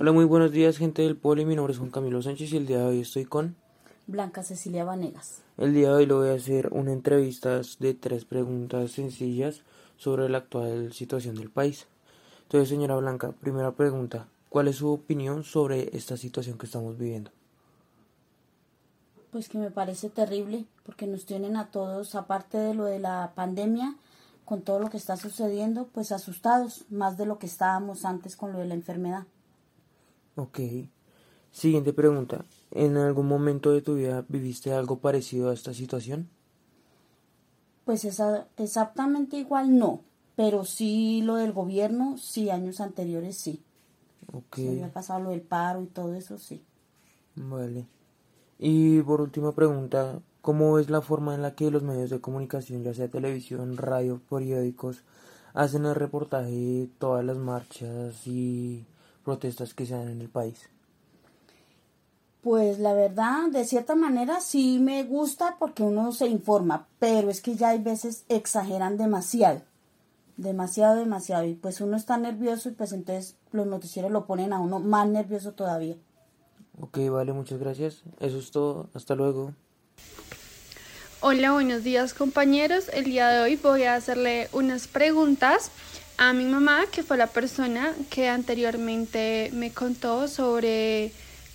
Hola, muy buenos días, gente del Poli. Mi nombre es Juan Camilo Sánchez y el día de hoy estoy con Blanca Cecilia Vanegas. El día de hoy le voy a hacer una entrevista de tres preguntas sencillas sobre la actual situación del país. Entonces, señora Blanca, primera pregunta, ¿cuál es su opinión sobre esta situación que estamos viviendo? Pues que me parece terrible porque nos tienen a todos, aparte de lo de la pandemia, con todo lo que está sucediendo, pues asustados, más de lo que estábamos antes con lo de la enfermedad. Ok. Siguiente pregunta. ¿En algún momento de tu vida viviste algo parecido a esta situación? Pues esa, exactamente igual no, pero sí lo del gobierno, sí, años anteriores sí. Ok. Se había pasado lo del paro y todo eso, sí. Vale. Y por última pregunta, ¿cómo es la forma en la que los medios de comunicación, ya sea televisión, radio, periódicos, hacen el reportaje de todas las marchas y protestas que se dan en el país? Pues la verdad, de cierta manera sí me gusta porque uno se informa, pero es que ya hay veces exageran demasiado, demasiado, demasiado, y pues uno está nervioso y pues entonces los noticieros lo ponen a uno más nervioso todavía. Ok, vale, muchas gracias. Eso es todo. Hasta luego. Hola, buenos días compañeros. El día de hoy voy a hacerle unas preguntas a mi mamá, que fue la persona que anteriormente me contó sobre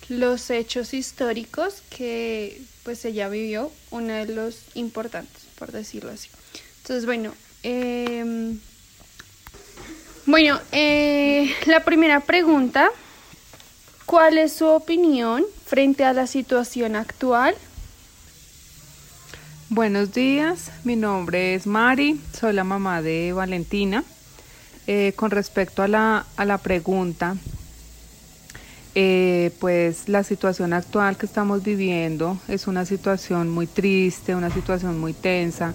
los hechos históricos que pues ella vivió, uno de los importantes, por decirlo así. Entonces, bueno, eh, bueno, eh, la primera pregunta ¿Cuál es su opinión frente a la situación actual? Buenos días, mi nombre es Mari, soy la mamá de Valentina. Eh, con respecto a la, a la pregunta, eh, pues la situación actual que estamos viviendo es una situación muy triste, una situación muy tensa,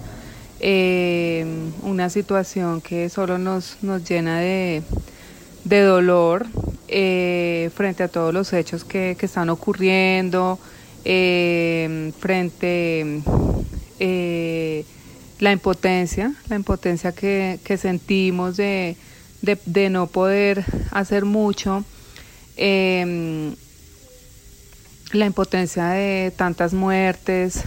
eh, una situación que solo nos, nos llena de, de dolor frente a todos los hechos que, que están ocurriendo, frente la impotencia, la impotencia que, que sentimos de, de, no poder hacer mucho, eh, la impotencia de tantas muertes,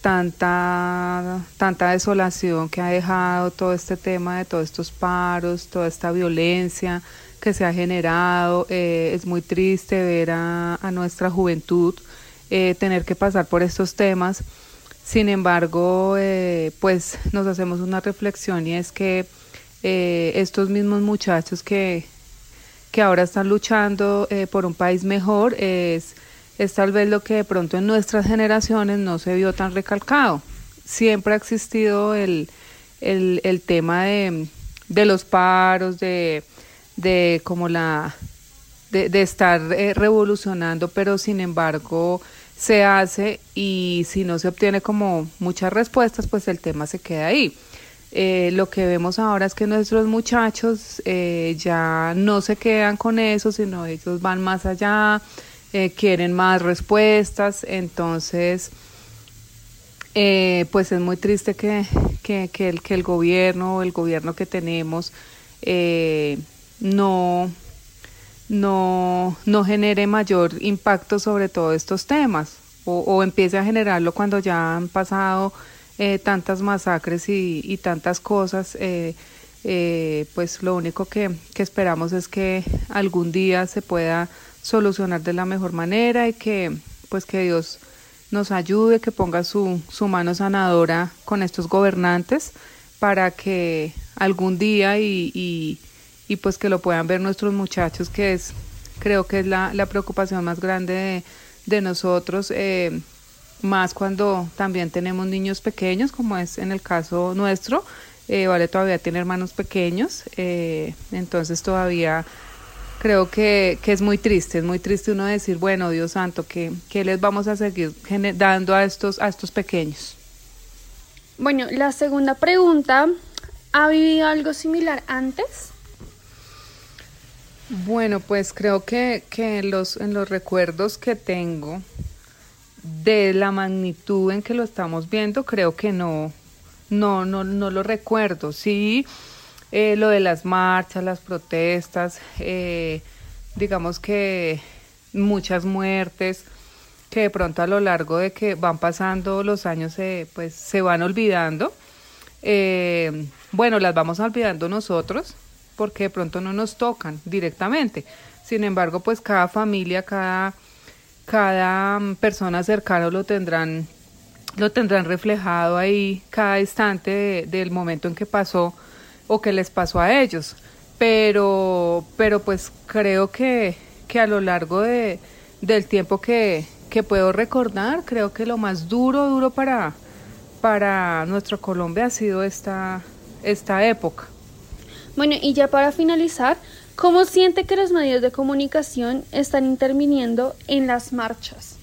tanta, tanta desolación que ha dejado todo este tema de todos estos paros, toda esta violencia que se ha generado. Eh, es muy triste ver a, a nuestra juventud eh, tener que pasar por estos temas. Sin embargo, eh, pues nos hacemos una reflexión y es que eh, estos mismos muchachos que, que ahora están luchando eh, por un país mejor es es tal vez lo que de pronto en nuestras generaciones no se vio tan recalcado. Siempre ha existido el, el, el tema de, de, los paros, de, de como la de, de estar eh, revolucionando, pero sin embargo se hace y si no se obtiene como muchas respuestas, pues el tema se queda ahí. Eh, lo que vemos ahora es que nuestros muchachos eh, ya no se quedan con eso, sino ellos van más allá, eh, quieren más respuestas, entonces pues es muy triste que, que, que, el, que el gobierno o el gobierno que tenemos no, no, no genere mayor impacto sobre todos estos temas o empiece a generarlo cuando ya han pasado eh, tantas masacres y, tantas cosas. Eh, eh, pues lo único que, esperamos es que algún día se pueda solucionar de la mejor manera y que pues que Dios nos ayude, que ponga su, su mano sanadora con estos gobernantes para que algún día y, y, pues que lo puedan ver nuestros muchachos, que es creo que es la, la preocupación más grande de, de nosotros, eh, más cuando también tenemos niños pequeños, como es en el caso nuestro, eh, Vale todavía tiene hermanos pequeños, eh, entonces todavía creo que, que, es muy triste, es muy triste uno decir, bueno, Dios santo, ¿qué, qué les vamos a seguir dando a estos, a estos pequeños? Bueno, la segunda pregunta, ¿ha vivido algo similar antes? Bueno, pues creo que, que los, en los recuerdos que tengo de la magnitud en que lo estamos viendo, creo que no, no, no, no lo recuerdo. Sí, eh, lo de las marchas, las protestas, eh, digamos que muchas muertes, que de pronto a lo largo de que van pasando los años se, pues, se van olvidando. Eh, bueno, las vamos olvidando nosotros porque de pronto no nos tocan directamente. Sin embargo, pues cada familia, cada, cada mm, persona cercana lo tendrán, lo tendrán reflejado ahí cada instante del momento en que pasó o que les pasó a ellos. Pero, pero pues creo que, que a lo largo de, del tiempo que, que puedo recordar, creo que lo más duro, duro para, para nuestro Colombia ha sido esta, esta época. Bueno, y ya para finalizar, ¿cómo siente que los medios de comunicación están interviniendo en las marchas?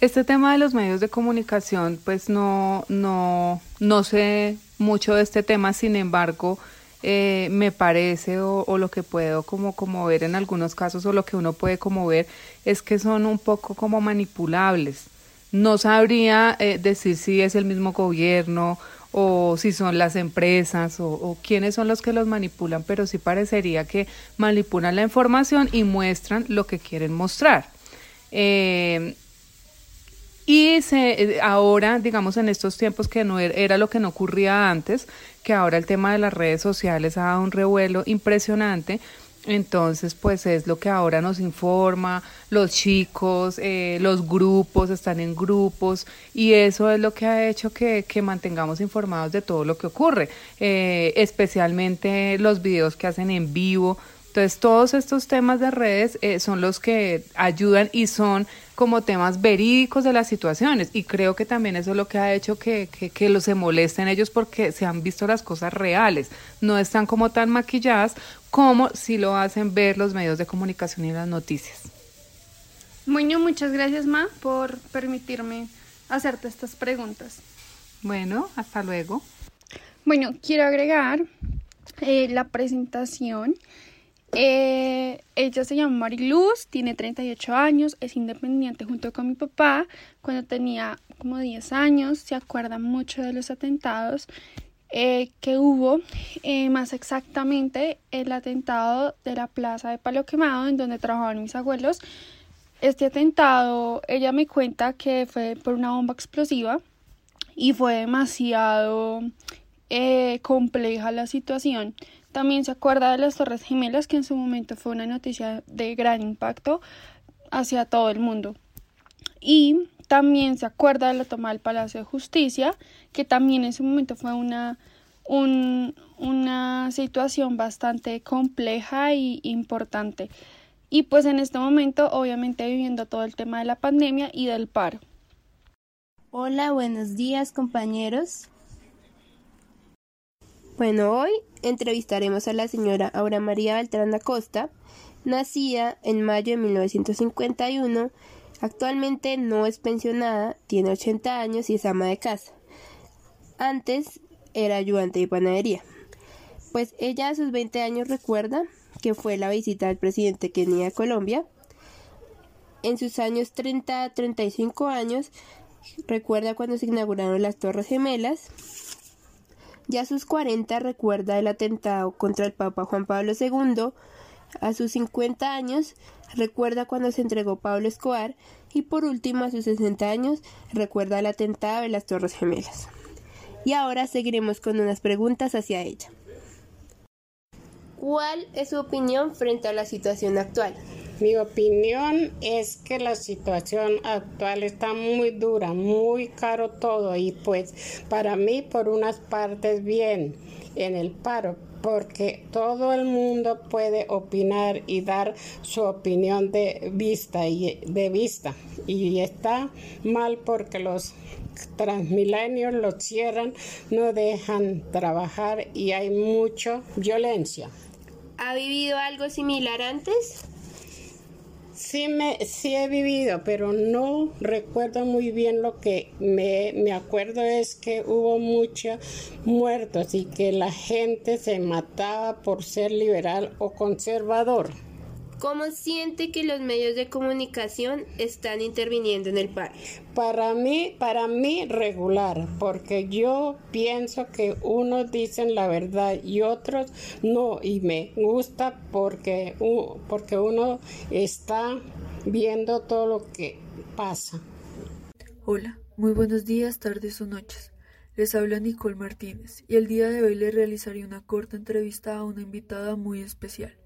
Este tema de los medios de comunicación, pues no, no, no sé mucho de este tema, sin embargo, eh, me parece o, o, lo que puedo como, como ver en algunos casos o lo que uno puede como ver es que son un poco como manipulables. No sabría eh, decir si es el mismo gobierno o si son las empresas o, quiénes son los que los manipulan, pero sí parecería que manipulan la información y muestran lo que quieren mostrar. Eh, y se, ahora, digamos, en estos tiempos que no era, era, lo que no ocurría antes, que ahora el tema de las redes sociales ha dado un revuelo impresionante, entonces, pues es lo que ahora nos informa, los chicos, eh, los grupos, están en grupos y eso es lo que ha hecho que, que mantengamos informados de todo lo que ocurre, eh, especialmente los videos que hacen en vivo. Entonces, todos estos temas de redes eh, son los que ayudan y son como temas verídicos de las situaciones y creo que también eso es lo que ha hecho que, que, que los se molesten ellos porque se han visto las cosas reales, no están como tan maquilladas como si lo hacen ver los medios de comunicación y las noticias. Bueno, muchas gracias Ma por permitirme hacerte estas preguntas. Bueno, hasta luego. Bueno, quiero agregar eh, la presentación eh, ella se llama Mariluz, tiene 38 años, es independiente junto con mi papá. Cuando tenía como 10 años, se acuerda mucho de los atentados eh, que hubo, eh, más exactamente el atentado de la plaza de Palo Quemado, en donde trabajaban mis abuelos. Este atentado, ella me cuenta que fue por una bomba explosiva y fue demasiado eh, compleja la situación también se acuerda de las Torres Gemelas, que en su momento fue una noticia de gran impacto hacia todo el mundo. Y también se acuerda de la toma del Palacio de Justicia, que también en su momento fue una, un, una situación bastante compleja y importante. Y pues en este momento, obviamente, viviendo todo el tema de la pandemia y del paro. Hola, buenos días compañeros. Bueno, hoy entrevistaremos a la señora Aura María Beltrán Acosta, nacida en mayo de 1951, actualmente no es pensionada, tiene 80 años y es ama de casa. Antes era ayudante de panadería. Pues ella a sus 20 años recuerda que fue la visita del presidente Kenia a Colombia. En sus años 30 a 35 años recuerda cuando se inauguraron las Torres Gemelas ya a sus 40 recuerda el atentado contra el Papa Juan Pablo II. A sus 50 años recuerda cuando se entregó Pablo Escobar. Y por último, a sus 60 años recuerda el atentado de las Torres Gemelas. Y ahora seguiremos con unas preguntas hacia ella. ¿Cuál es su opinión frente a la situación actual? Mi opinión es que la situación actual está muy dura, muy caro todo y pues para mí por unas partes bien en el paro porque todo el mundo puede opinar y dar su opinión de vista y de vista y está mal porque los transmilenios los cierran, no dejan trabajar y hay mucha violencia. ¿Ha vivido algo similar antes? Sí, me, sí he vivido, pero no recuerdo muy bien lo que me, me acuerdo es que hubo muchos muertos y que la gente se mataba por ser liberal o conservador. ¿Cómo siente que los medios de comunicación están interviniendo en el paro? Para mí, para mí regular, porque yo pienso que unos dicen la verdad y otros no, y me gusta porque, porque uno está viendo todo lo que pasa. Hola, muy buenos días, tardes o noches. Les habla Nicole Martínez y el día de hoy le realizaré una corta entrevista a una invitada muy especial.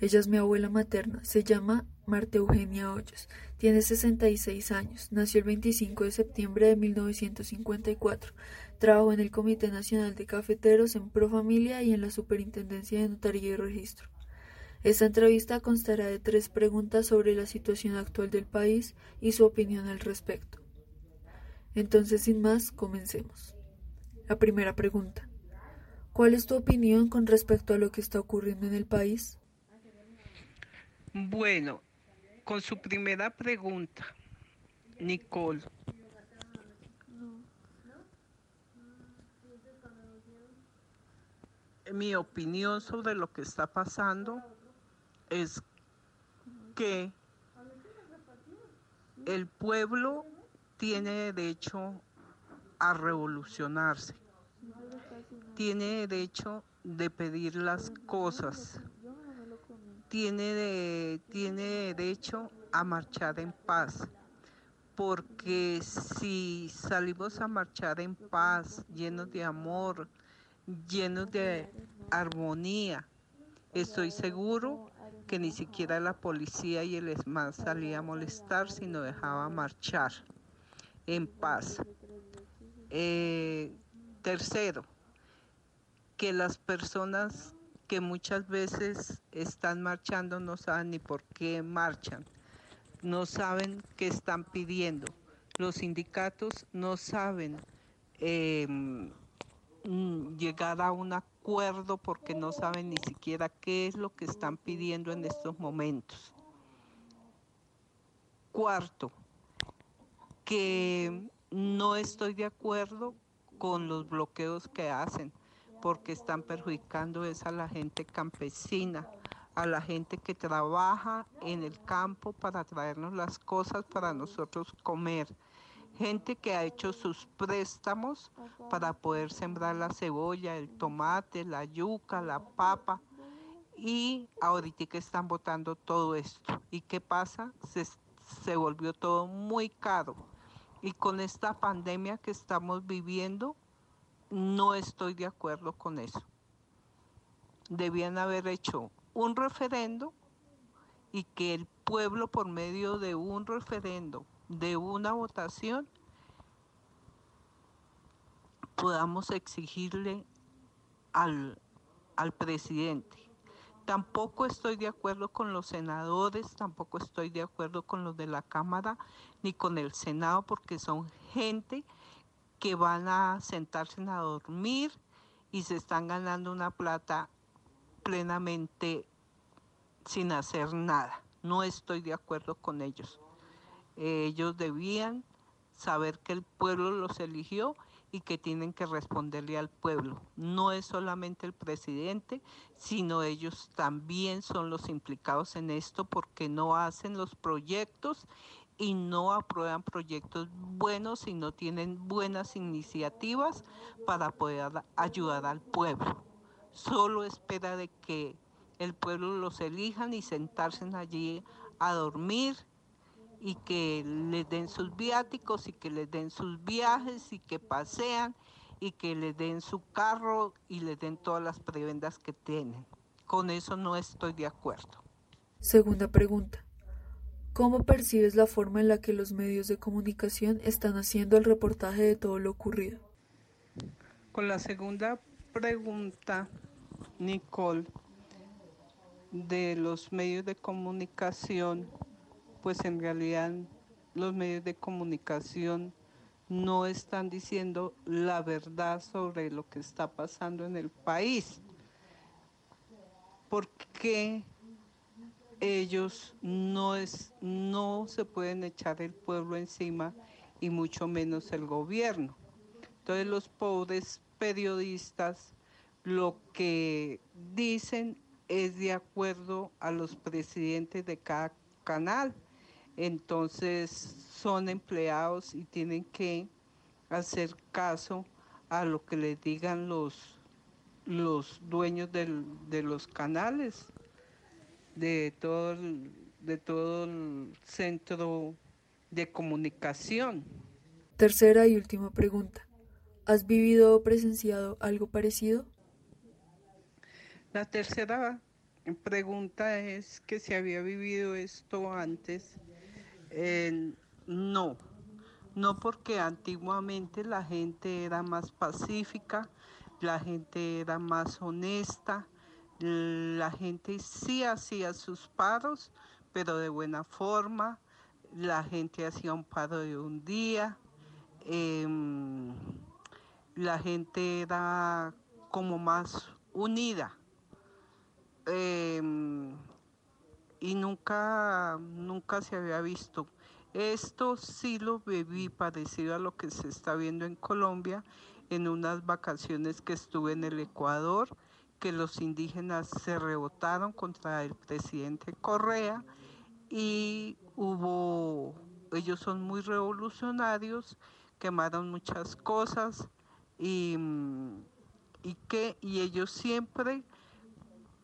Ella es mi abuela materna, se llama Marta Eugenia Hoyos, tiene 66 años, nació el 25 de septiembre de 1954, trabajó en el Comité Nacional de Cafeteros en Profamilia y en la Superintendencia de Notaría y Registro. Esta entrevista constará de tres preguntas sobre la situación actual del país y su opinión al respecto. Entonces, sin más, comencemos. La primera pregunta. ¿Cuál es tu opinión con respecto a lo que está ocurriendo en el país? Bueno, con su primera pregunta, Nicole. Mi opinión sobre lo que está pasando es que el pueblo tiene derecho a revolucionarse, tiene derecho de pedir las cosas tiene, tiene derecho a marchar en paz. Porque si salimos a marchar en paz, llenos de amor, llenos de armonía, estoy seguro que ni siquiera la policía y el ESMAD salía a molestar, sino dejaba marchar en paz. Eh, tercero, que las personas que muchas veces están marchando no saben ni por qué marchan, no saben qué están pidiendo. Los sindicatos no saben em, mm, llegar a un acuerdo porque no saben ni siquiera qué es lo que están pidiendo en estos momentos. Cuarto, que no estoy de acuerdo con los bloqueos que hacen porque están perjudicando es a la gente campesina, a la gente que trabaja en el campo para traernos las cosas para nosotros comer. Gente que ha hecho sus préstamos para poder sembrar la cebolla, el tomate, la yuca, la papa. Y ahorita que están botando todo esto. ¿Y qué pasa? Se, se volvió todo muy caro. Y con esta pandemia que estamos viviendo, no estoy de acuerdo con eso. Debían haber hecho un referendo y que el pueblo por medio de un referendo, de una votación, podamos exigirle al, al presidente. Tampoco estoy de acuerdo con los senadores, tampoco estoy de acuerdo con los de la Cámara ni con el Senado porque son gente que van a sentarse a dormir y se están ganando una plata plenamente sin hacer nada. No estoy de acuerdo con ellos. ellos debían saber que el pueblo los eligió y que tienen que responderle al pueblo. No es solamente el presidente, sino ellos también son los implicados en esto porque no hacen los proyectos y no aprueban proyectos buenos y no tienen buenas iniciativas para poder ayudar al pueblo. Solo espera de que el pueblo los elijan y sentarse allí a dormir y que les den sus viáticos y que les den sus viajes y que pasean y que les den su carro y les den todas las prebendas que tienen. Con eso no estoy de acuerdo. Segunda pregunta. ¿Cómo percibes la forma en la que los medios de comunicación están haciendo el reportaje de todo lo ocurrido? Con la segunda pregunta, Nicole, de los medios de comunicación, pues en realidad los medios de comunicación no están diciendo la verdad sobre lo que está pasando en el país. ¿Por qué ellos no, es, no se pueden echar el pueblo encima y mucho menos el gobierno. Entonces los pobres periodistas lo que dicen es de acuerdo a los presidentes de cada canal. Entonces son empleados y tienen que hacer caso a lo que les digan los, los dueños de los canales, de todo, de todo el centro de comunicación. Tercera y última pregunta. ¿Has vivido o presenciado algo parecido? La tercera pregunta es que si había vivido esto antes. no, no porque antiguamente la gente era más pacífica, la gente era más honesta, la gente sí hacía sus paros, pero de buena forma, la gente hacía un paro de un día. Em, la gente era como más unida. Em, y nunca, nunca se había visto. Esto sí lo viví parecido a lo que se está viendo en Colombia en unas vacaciones que estuve en el Ecuador, que los indígenas se rebotaron contra el presidente Correa y hubo, ellos son muy revolucionarios, quemaron muchas cosas, y, y que y ellos siempre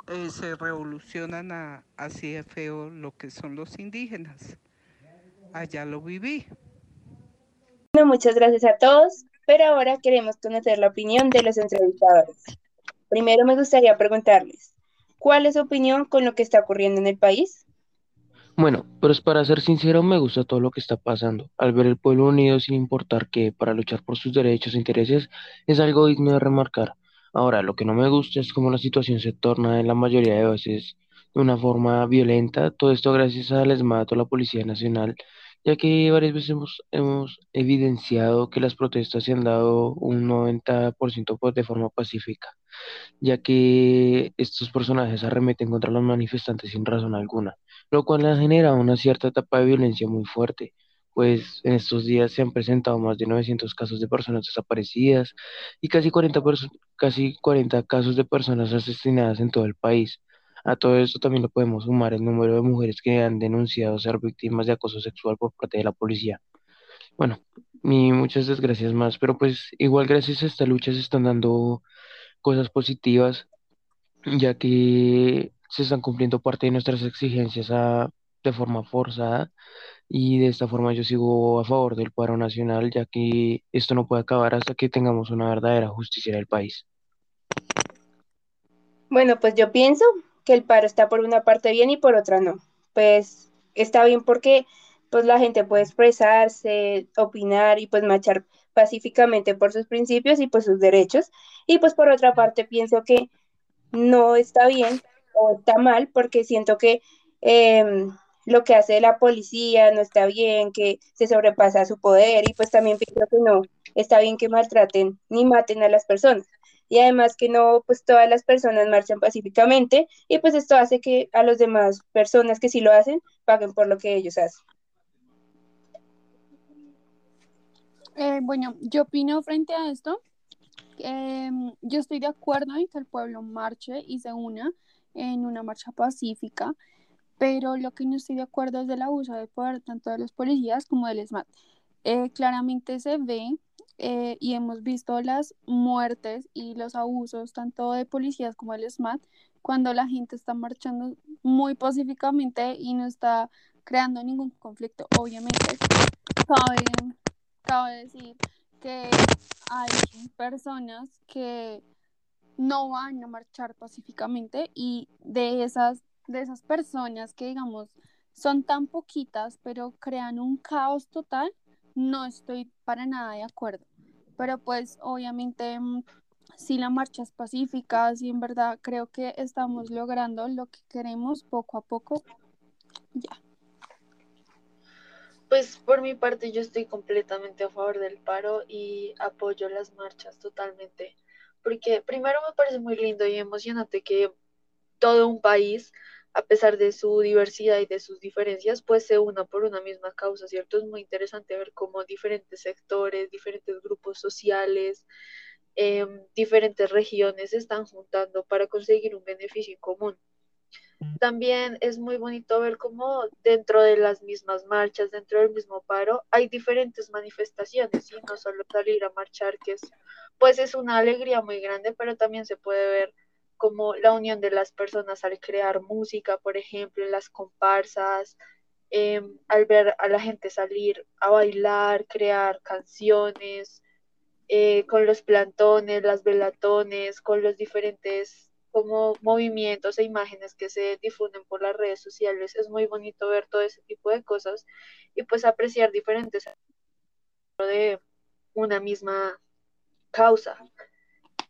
eh, se revolucionan a, así de feo lo que son los indígenas. Allá lo viví. Bueno, muchas gracias a todos, pero ahora queremos conocer la opinión de los entrevistadores. Primero me gustaría preguntarles, ¿cuál es su opinión con lo que está ocurriendo en el país? Bueno, pues para ser sincero, me gusta todo lo que está pasando. Al ver el pueblo unido sin importar que para luchar por sus derechos e intereses es algo digno de remarcar. Ahora, lo que no me gusta es cómo la situación se torna en la mayoría de veces de una forma violenta. Todo esto gracias al ESMAD o la Policía Nacional, ya que varias veces hemos, hemos evidenciado que las protestas se han dado un 90% pues, de forma pacífica, ya que estos personajes arremeten contra los manifestantes sin razón alguna lo cual ha generado una cierta etapa de violencia muy fuerte, pues en estos días se han presentado más de 900 casos de personas desaparecidas y casi 40, casi 40 casos de personas asesinadas en todo el país. A todo esto también lo podemos sumar el número de mujeres que han denunciado ser víctimas de acoso sexual por parte de la policía. Bueno, y muchas desgracias más, pero pues igual gracias a esta lucha se están dando cosas positivas, ya que se están cumpliendo parte de nuestras exigencias de forma forzada y de esta forma yo sigo a favor del paro nacional ya que esto no puede acabar hasta que tengamos una verdadera justicia en el país. Bueno, pues yo pienso que el paro está por una parte bien y por otra no. Pues está bien porque pues la gente puede expresarse, opinar y pues marchar pacíficamente por sus principios y por sus derechos. Y pues por otra parte pienso que no está bien o está mal porque siento que em, lo que hace la policía no está bien, que se sobrepasa su poder y pues también pienso que no está bien que maltraten ni maten a las personas. Y además que no, pues todas las personas marchan pacíficamente y pues esto hace que a las demás personas que sí lo hacen paguen por lo que ellos hacen. Eh, bueno, yo opino frente a esto. Em, yo estoy de acuerdo en que el pueblo marche y se una en una marcha pacífica, pero lo que no estoy de acuerdo es del abuso de poder tanto de los policías como del SMAT. Eh, claramente se ve eh, y hemos visto las muertes y los abusos tanto de policías como del SMAT cuando la gente está marchando muy pacíficamente y no está creando ningún conflicto. Obviamente, cabe, cabe decir que hay personas que no van a marchar pacíficamente y de esas, de esas personas que digamos son tan poquitas pero crean un caos total, no estoy para nada de acuerdo. Pero pues obviamente mm, si la marcha es pacífica, si en verdad creo que estamos logrando lo que queremos poco a poco, ya. Pues por mi parte yo estoy completamente a favor del paro y apoyo las marchas totalmente porque primero me parece muy lindo y emocionante que todo un país, a pesar de su diversidad y de sus diferencias, pues se una por una misma causa, ¿cierto? Es muy interesante ver cómo diferentes sectores, diferentes grupos sociales, em, diferentes regiones se están juntando para conseguir un beneficio en común. También es muy bonito ver cómo dentro de las mismas marchas, dentro del mismo paro, hay diferentes manifestaciones y no solo salir a marchar, que es, pues es una alegría muy grande, pero también se puede ver como la unión de las personas al crear música, por ejemplo, en las comparsas, em, al ver a la gente salir a bailar, crear canciones, eh, con los plantones, las velatones, con los diferentes como movimientos e imágenes que se difunden por las redes sociales. Es muy bonito ver todo ese tipo de cosas y pues apreciar diferentes de una misma causa.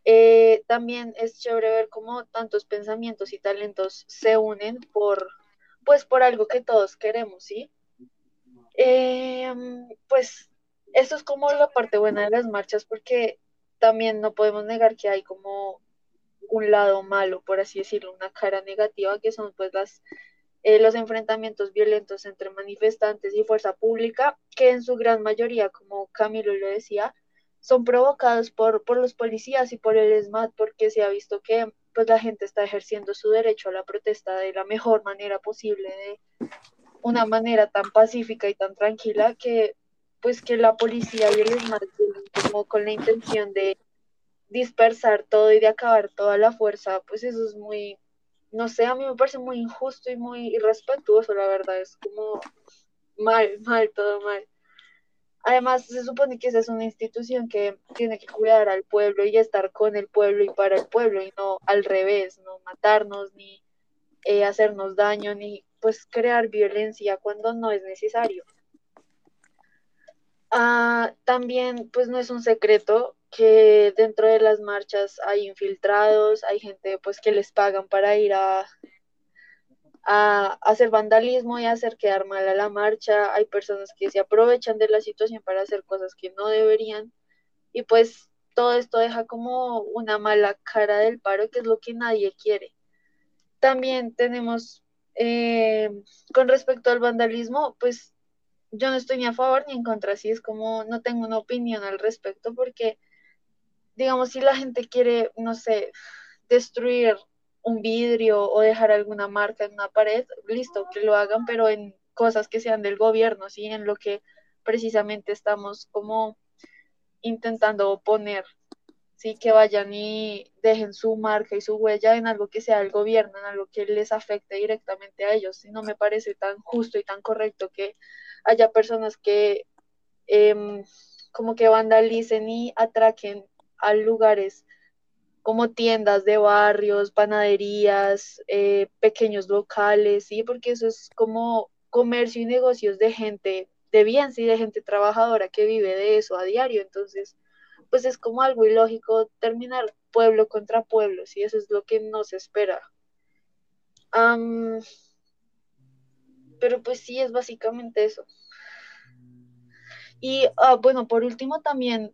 Eh, también es chévere ver cómo tantos pensamientos y talentos se unen por, pues, por algo que todos queremos, ¿sí? Eh, pues esto es como la parte buena de las marchas porque también no podemos negar que hay como un lado malo, por así decirlo, una cara negativa, que son pues las, eh, los enfrentamientos violentos entre manifestantes y fuerza pública, que en su gran mayoría, como Camilo lo decía, son provocados por, por los policías y por el ESMAD, porque se ha visto que pues la gente está ejerciendo su derecho a la protesta de la mejor manera posible, de una manera tan pacífica y tan tranquila que pues que la policía y el ESMAD como con la intención de dispersar todo y de acabar toda la fuerza, pues eso es muy, no sé, a mí me parece muy injusto y muy irrespetuoso, la verdad, es como mal, mal, todo mal. Además, se supone que esa es una institución que tiene que cuidar al pueblo y estar con el pueblo y para el pueblo y no al revés, no matarnos ni eh, hacernos daño ni pues crear violencia cuando no es necesario. Ah, también pues no es un secreto que dentro de las marchas hay infiltrados, hay gente pues que les pagan para ir a, a, hacer vandalismo y hacer quedar mal a la marcha, hay personas que se aprovechan de la situación para hacer cosas que no deberían y pues todo esto deja como una mala cara del paro, que es lo que nadie quiere. También tenemos, eh, con respecto al vandalismo, pues yo no estoy ni a favor ni en contra, así es como no tengo una opinión al respecto porque digamos, si la gente quiere, no sé, destruir un vidrio o dejar alguna marca en una pared, listo, que lo hagan, pero en cosas que sean del gobierno, ¿sí? En lo que precisamente estamos como intentando oponer, ¿sí? Que vayan y dejen su marca y su huella en algo que sea del gobierno, en algo que les afecte directamente a ellos. Y no me parece tan justo y tan correcto que haya personas que em, como que vandalicen y atraquen a lugares como tiendas de barrios, panaderías, eh, pequeños locales, ¿sí? Porque eso es como comercio y negocios de gente de bien, sí, de gente trabajadora que vive de eso a diario. Entonces, pues es como algo ilógico terminar pueblo contra pueblo, sí, eso es lo que no se espera. pero pues sí, es básicamente eso. Y ah, bueno, por último también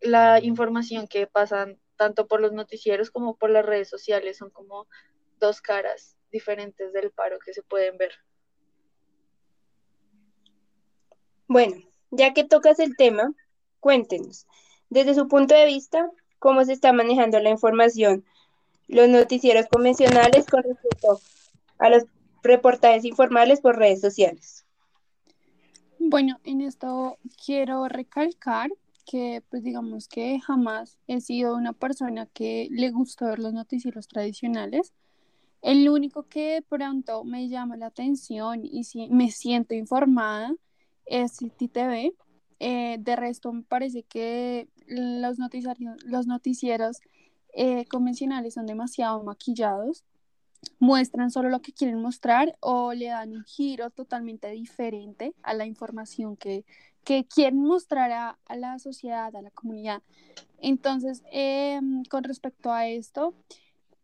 la información que pasan tanto por los noticieros como por las redes sociales son como dos caras diferentes del paro que se pueden ver. Bueno, ya que tocas el tema, cuéntenos, desde su punto de vista, cómo se está manejando la información, los noticieros convencionales con respecto a los reportajes informales por redes sociales. Bueno, en esto quiero recalcar que pues digamos que jamás he sido una persona que le gusta ver los noticieros tradicionales. El único que de pronto me llama la atención y si me siento informada es City TV. Eh, de resto me parece que los, los noticieros eh, convencionales son demasiado maquillados muestran solo lo que quieren mostrar o le dan un giro totalmente diferente a la información que, que quieren mostrar a, la sociedad, a la comunidad. Entonces, em, con respecto a esto,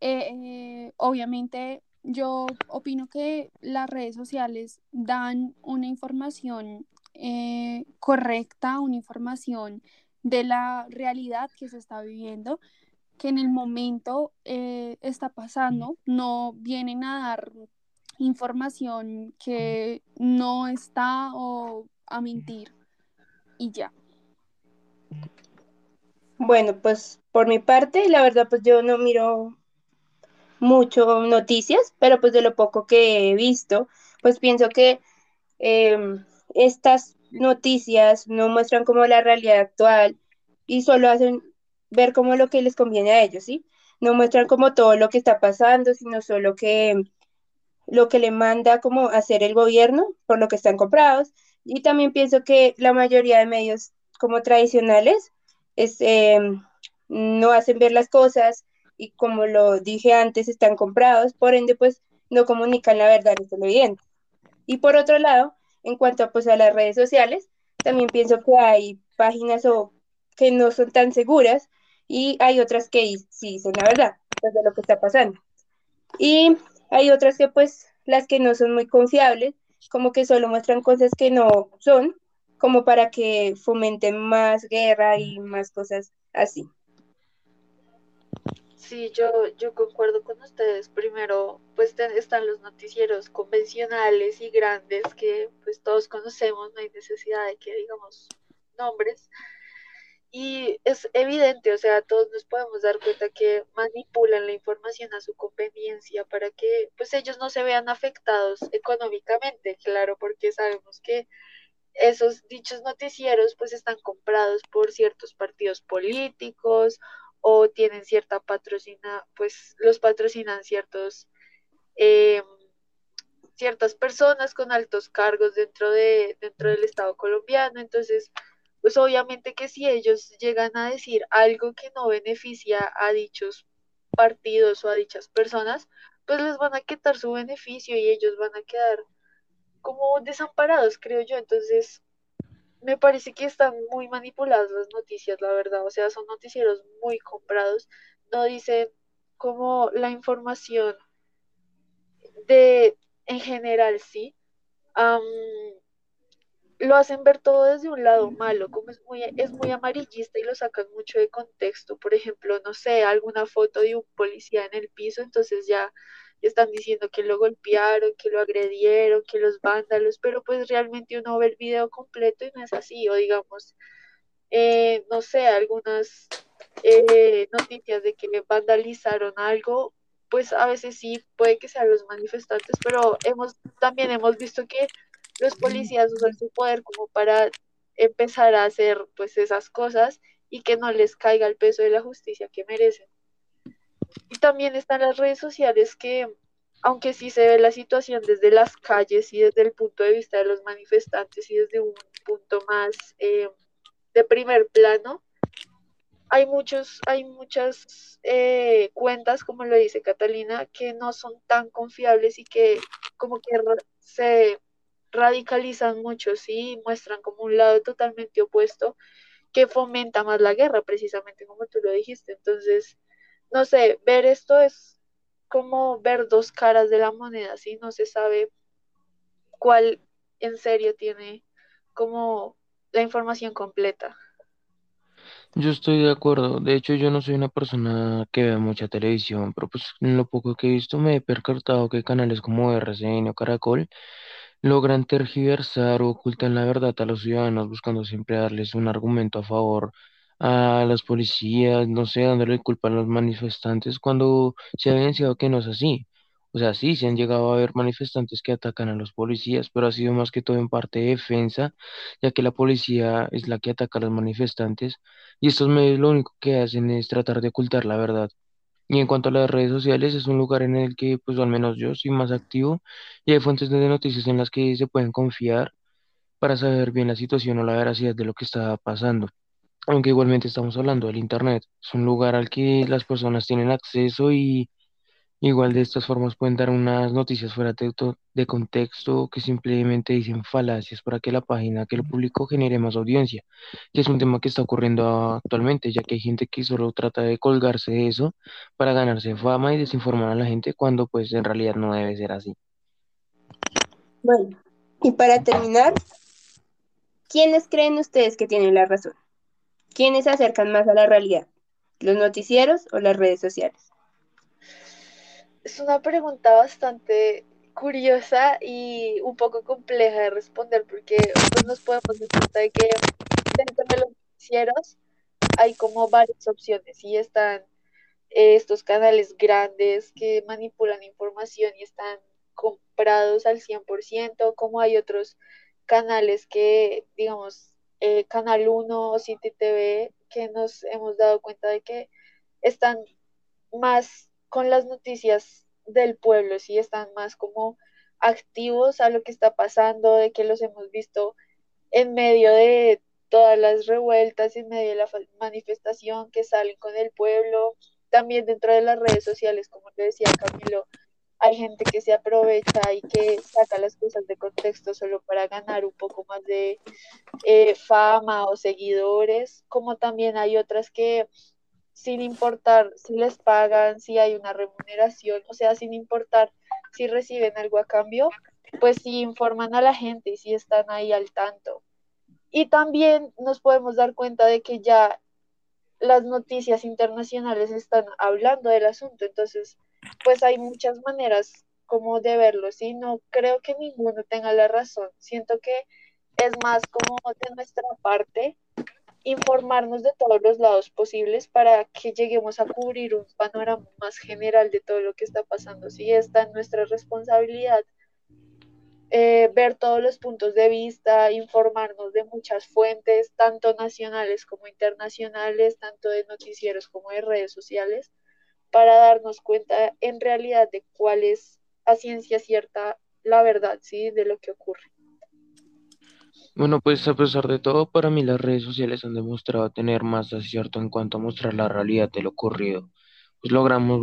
eh, obviamente yo opino que las redes sociales dan una información eh, correcta, una información de la realidad que se está viviendo, que en el momento eh, está pasando, no vienen a dar información que no está o a mentir y ya. Bueno, pues por mi parte, la verdad, pues yo no miro mucho noticias, pero pues de lo poco que he visto, pues pienso que em, estas noticias no muestran como la realidad actual y solo hacen ver como lo que les conviene a ellos, ¿sí? No muestran como todo lo que está pasando, sino solo que lo que le manda como hacer el gobierno por lo que están comprados. Y también pienso que la mayoría de medios como tradicionales es, em, no hacen ver las cosas y como lo dije antes, están comprados, por ende pues no comunican la verdad. Y por otro lado, en cuanto pues, a las redes sociales, también pienso que hay páginas o que no son tan seguras y hay otras que sí dicen la verdad pues, de lo que está pasando. Y hay otras que pues las que no son muy confiables, como que solo muestran cosas que no son, como para que fomenten más guerra y más cosas así. Sí, yo, yo concuerdo con ustedes. Primero, pues están los noticieros convencionales y grandes que pues todos conocemos, no hay necesidad de que digamos nombres. Y es evidente, o sea, todos nos podemos dar cuenta que manipulan la información a su conveniencia para que pues ellos no se vean afectados económicamente, claro, porque sabemos que esos dichos noticieros pues están comprados por ciertos partidos políticos o tienen cierta patrocina, pues los patrocinan ciertos, eh, ciertas personas con altos cargos dentro, de, dentro del Estado colombiano. Entonces, pues obviamente que si ellos llegan a decir algo que no beneficia a dichos partidos o a dichas personas, pues les van a quitar su beneficio y ellos van a quedar como desamparados, creo yo. Entonces, me parece que están muy manipuladas las noticias, la verdad. O sea, son noticieros muy comprados. No dicen como la información de en general, sí. Lo hacen ver todo desde un lado malo, como es muy, es muy amarillista y lo sacan mucho de contexto. Por ejemplo, no sé, alguna foto de un policía en el piso, entonces ya están diciendo que lo golpearon, que lo agredieron, que los vándalos, pero pues realmente uno ve el video completo y no es así, o digamos, eh, no sé, algunas eh, noticias de que vandalizaron algo, pues a veces sí puede que sean los manifestantes, pero hemos también hemos visto que los policías usan su poder como para empezar a hacer pues esas cosas y que no les caiga el peso de la justicia que merecen. Y también están las redes sociales que, aunque sí se ve la situación desde las calles y desde el punto de vista de los manifestantes y desde un punto más eh, de primer plano, hay muchos, hay muchas eh, cuentas, como lo dice Catalina, que no son tan confiables y que como que se radicalizan mucho, sí, muestran como un lado totalmente opuesto que fomenta más la guerra, precisamente como tú lo dijiste. Entonces, no sé, ver esto es como ver dos caras de la moneda, ¿sí? No se sabe cuál en serio tiene como la información completa. Yo estoy de acuerdo. De hecho, yo no soy una persona que vea mucha televisión, pero pues en lo poco que he visto me he percatado que canales como RCN o Caracol logran tergiversar o ocultan la verdad a los ciudadanos buscando siempre darles un argumento a favor a las policías, no sé, dándole culpa a los manifestantes cuando se ha evidenciado que no es así. O sea, sí, se han llegado a ver manifestantes que atacan a los policías, pero ha sido más que todo en parte de defensa, ya que la policía es la que ataca a los manifestantes y estos medios lo único que hacen es tratar de ocultar la verdad. Y en cuanto a las redes sociales, es un lugar en el que, pues al menos yo soy más activo y hay fuentes de noticias en las que se pueden confiar para saber bien la situación o la veracidad de lo que está pasando. Aunque igualmente estamos hablando del Internet, es un lugar al que las personas tienen acceso y igual de estas formas pueden dar unas noticias fuera de, de contexto que simplemente dicen falacias para que la página que lo publicó genere más audiencia, que es un tema que está ocurriendo actualmente, ya que hay gente que solo trata de colgarse de eso para ganarse fama y desinformar a la gente cuando pues en realidad no debe ser así. Bueno, y para terminar, ¿quiénes creen ustedes que tienen la razón? ¿Quiénes se acercan más a la realidad? ¿Los noticieros o las redes sociales? Es una pregunta bastante curiosa y un poco compleja de responder porque pues, nos podemos dar cuenta de que dentro de los noticieros hay como varias opciones y están estos canales grandes que manipulan información y están comprados al 100%, como hay otros canales que, digamos, eh, Canal 1 o City TV, que nos hemos dado cuenta de que están más con las noticias del pueblo, sí, están más como activos a lo que está pasando, de que los hemos visto en medio de todas las revueltas, en medio de la manifestación que salen con el pueblo, también dentro de las redes sociales, como le decía Camilo, hay gente que se aprovecha y que saca las cosas de contexto solo para ganar un poco más de eh, fama o seguidores, como también hay otras que sin importar si les pagan, si hay una remuneración, o sea, sin importar si reciben algo a cambio, pues sí informan a la gente y si están ahí al tanto. Y también nos podemos dar cuenta de que ya las noticias internacionales están hablando del asunto, entonces, pues hay muchas maneras como de verlo, ¿sí? No creo que ninguno tenga la razón, siento que es más como de nuestra parte informarnos de todos los lados posibles para que lleguemos a cubrir un panorama más general de todo lo que está pasando. Si está en nuestra responsabilidad eh, ver todos los puntos de vista, informarnos de muchas fuentes, tanto nacionales como internacionales, tanto de noticieros como de redes sociales, para darnos cuenta en realidad de cuál es a ciencia cierta la verdad, ¿sí? De lo que ocurre. Bueno, pues a pesar de todo, para mí las redes sociales han demostrado tener más acierto en cuanto a mostrar la realidad de lo ocurrido. Pues logramos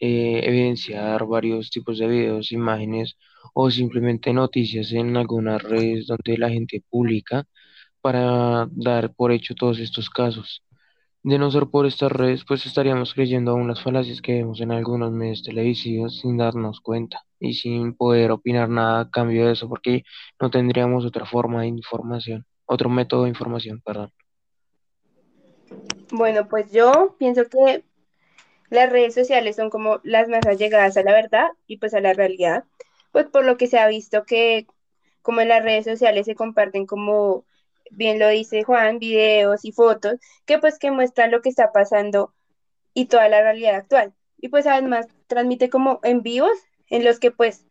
eh, evidenciar varios tipos de videos, imágenes o simplemente noticias en algunas redes donde la gente publica para dar por hecho todos estos casos. De no ser por estas redes, pues estaríamos creyendo aún las falacias que vemos en algunos medios televisivos sin darnos cuenta y sin poder opinar nada a cambio de eso, porque no tendríamos otra forma de información, otro método de información, perdón. Bueno, pues yo pienso que las redes sociales son como las más allegadas a la verdad y pues a la realidad, pues por lo que se ha visto que como en las redes sociales se comparten como bien lo dice Juan, videos y fotos, que pues que muestran lo que está pasando y toda la realidad actual. Y pues además transmite como en vivos en los que pues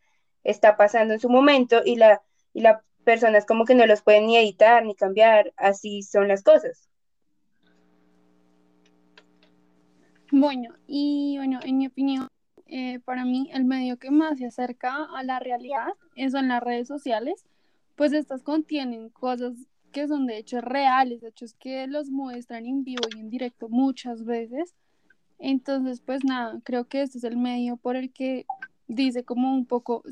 está pasando en su momento y la y las personas como que no los pueden ni editar ni cambiar, así son las cosas. Bueno, y bueno, en mi opinión, eh, para mí el medio que más se acerca a la realidad son las redes sociales, pues estas contienen cosas que son de hechos reales, hechos que los muestran en vivo y en directo muchas veces. Entonces, pues nada, creo que este es el medio por el que dice como un poco,